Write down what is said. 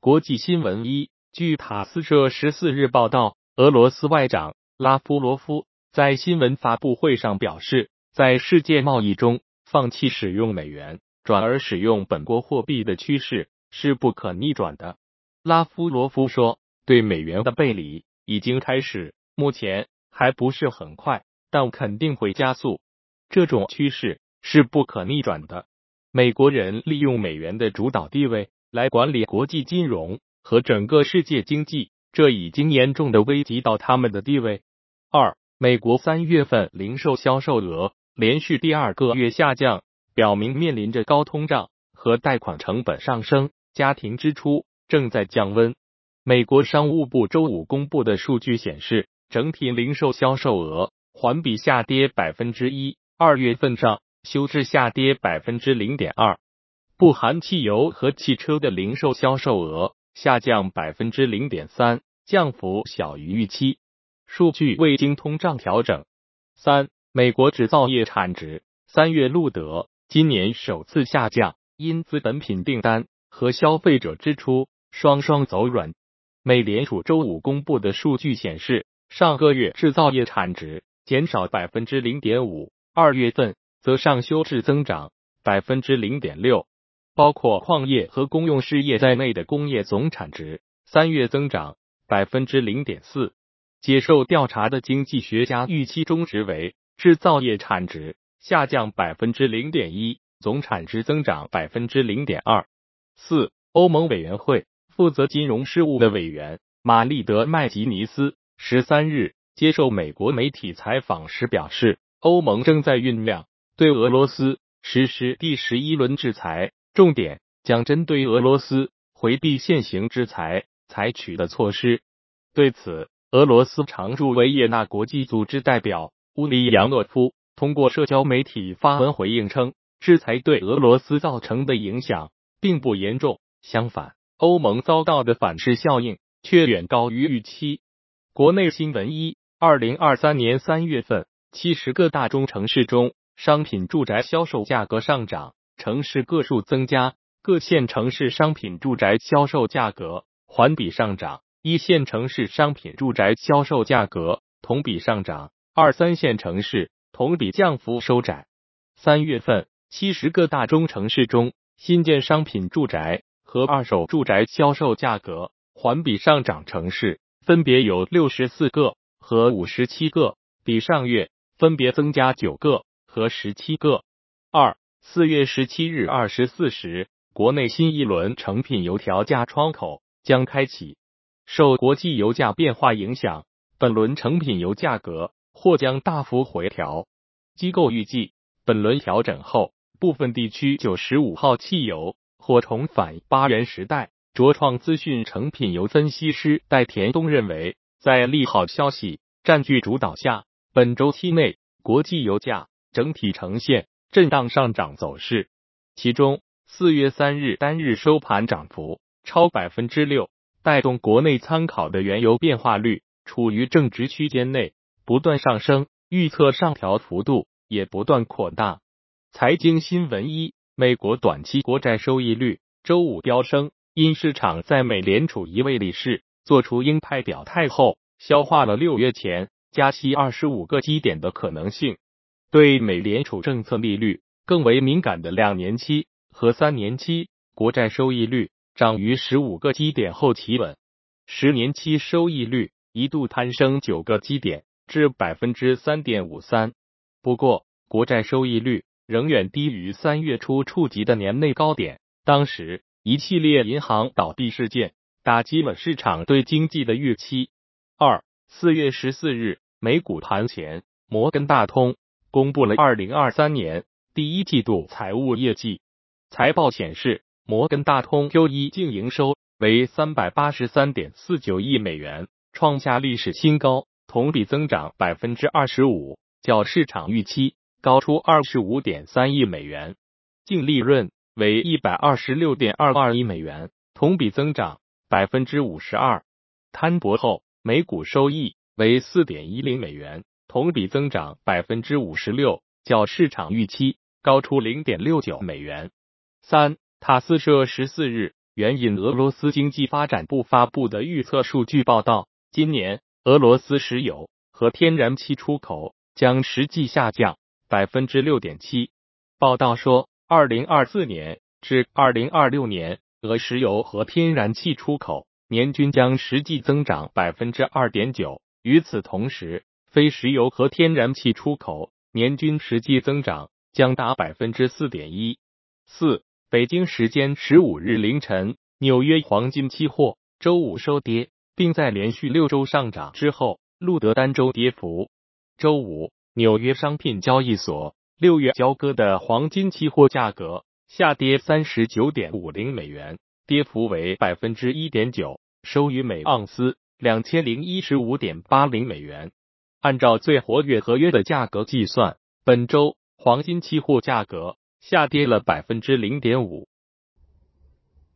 国际新闻一，据塔斯社十四日报道，俄罗斯外长拉夫罗夫在新闻发布会上表示，在世界贸易中，放弃使用美元，转而使用本国货币的趋势是不可逆转的。拉夫罗夫说，对美元的背离已经开始，目前还不是很快，但肯定会加速。这种趋势是不可逆转的。美国人利用美元的主导地位。来管理国际金融和整个世界经济，这已经严重的危及到他们的地位。二，美国三月份零售销售额连续第二个月下降，表明面临着高通胀和贷款成本上升，家庭支出正在降温。美国商务部周五公布的数据显示，整体零售销售额环比下跌百分之一，二月份上修至下跌百分之零点二。不含汽油和汽车的零售销售额下降百分之零点三，降幅小于预期。数据未经通胀调整。三、美国制造业产值三月录得今年首次下降，因资本品订单和消费者支出双双走软。美联储周五公布的数据显示，上个月制造业产值减少百分之零点五，二月份则上修至增长百分之零点六。包括矿业和公用事业在内的工业总产值三月增长百分之零点四。接受调查的经济学家预期中值为制造业产值下降百分之零点一，总产值增长百分之零点二四。欧盟委员会负责金融事务的委员玛丽德麦吉尼斯十三日接受美国媒体采访时表示，欧盟正在酝酿对俄罗斯实施第十一轮制裁。重点将针对俄罗斯回避现行制裁采取的措施。对此，俄罗斯常驻维也纳国际组织代表乌里扬诺夫通过社交媒体发文回应称，制裁对俄罗斯造成的影响并不严重，相反，欧盟遭到的反噬效应却远高于预期。国内新闻一：二零二三年三月份，七十个大中城市中，商品住宅销售价格上涨。城市个数增加，各线城市商品住宅销售价格环比上涨，一线城市商品住宅销售价格同比上涨，二三线城市同比降幅收窄。三月份，七十个大中城市中，新建商品住宅和二手住宅销售价格环比上涨城市分别有六十四个和五十七个，比上月分别增加九个和十七个。二四月十七日二十四时，国内新一轮成品油调价窗口将开启。受国际油价变化影响，本轮成品油价格或将大幅回调。机构预计，本轮调整后，部分地区九十五号汽油或重返八元时代。卓创资讯成品油分析师戴田东认为，在利好消息占据主导下，本周期内国际油价整体呈现。震荡上涨走势，其中四月三日单日收盘涨幅超百分之六，带动国内参考的原油变化率处于正值区间内不断上升，预测上调幅度也不断扩大。财经新闻一：美国短期国债收益率周五飙升，因市场在美联储一位理事做出鹰派表态后，消化了六月前加息二十五个基点的可能性。对美联储政策利率更为敏感的两年期和三年期国债收益率涨于十五个基点后企稳，十年期收益率一度攀升九个基点至百分之三点五三。不过，国债收益率仍远低于三月初触及的年内高点。当时，一系列银行倒闭事件打击了市场对经济的预期。二四月十四日，美股盘前，摩根大通。公布了二零二三年第一季度财务业绩，财报显示，摩根大通 Q 一净营收为三百八十三点四九亿美元，创下历史新高，同比增长百分之二十五，较市场预期高出二十五点三亿美元，净利润为一百二十六点二二亿美元，同比增长百分之五十二，摊薄后每股收益为四点一零美元。同比增长百分之五十六，较市场预期高出零点六九美元。三，塔斯社十四日援引俄罗斯经济发展部发布的预测数据报道，今年俄罗斯石油和天然气出口将实际下降百分之六点七。报道说，二零二四年至二零二六年，俄石油和天然气出口年均将实际增长百分之二点九。与此同时，非石油和天然气出口年均实际增长将达百分之四点一四。北京时间十五日凌晨，纽约黄金期货周五收跌，并在连续六周上涨之后录得单周跌幅。周五，纽约商品交易所六月交割的黄金期货价格下跌三十九点五零美元，跌幅为百分之一点九，收于每盎司两千零一十五点八零美元。按照最活跃合约的价格计算，本周黄金期货价格。下跌了百分之零点五，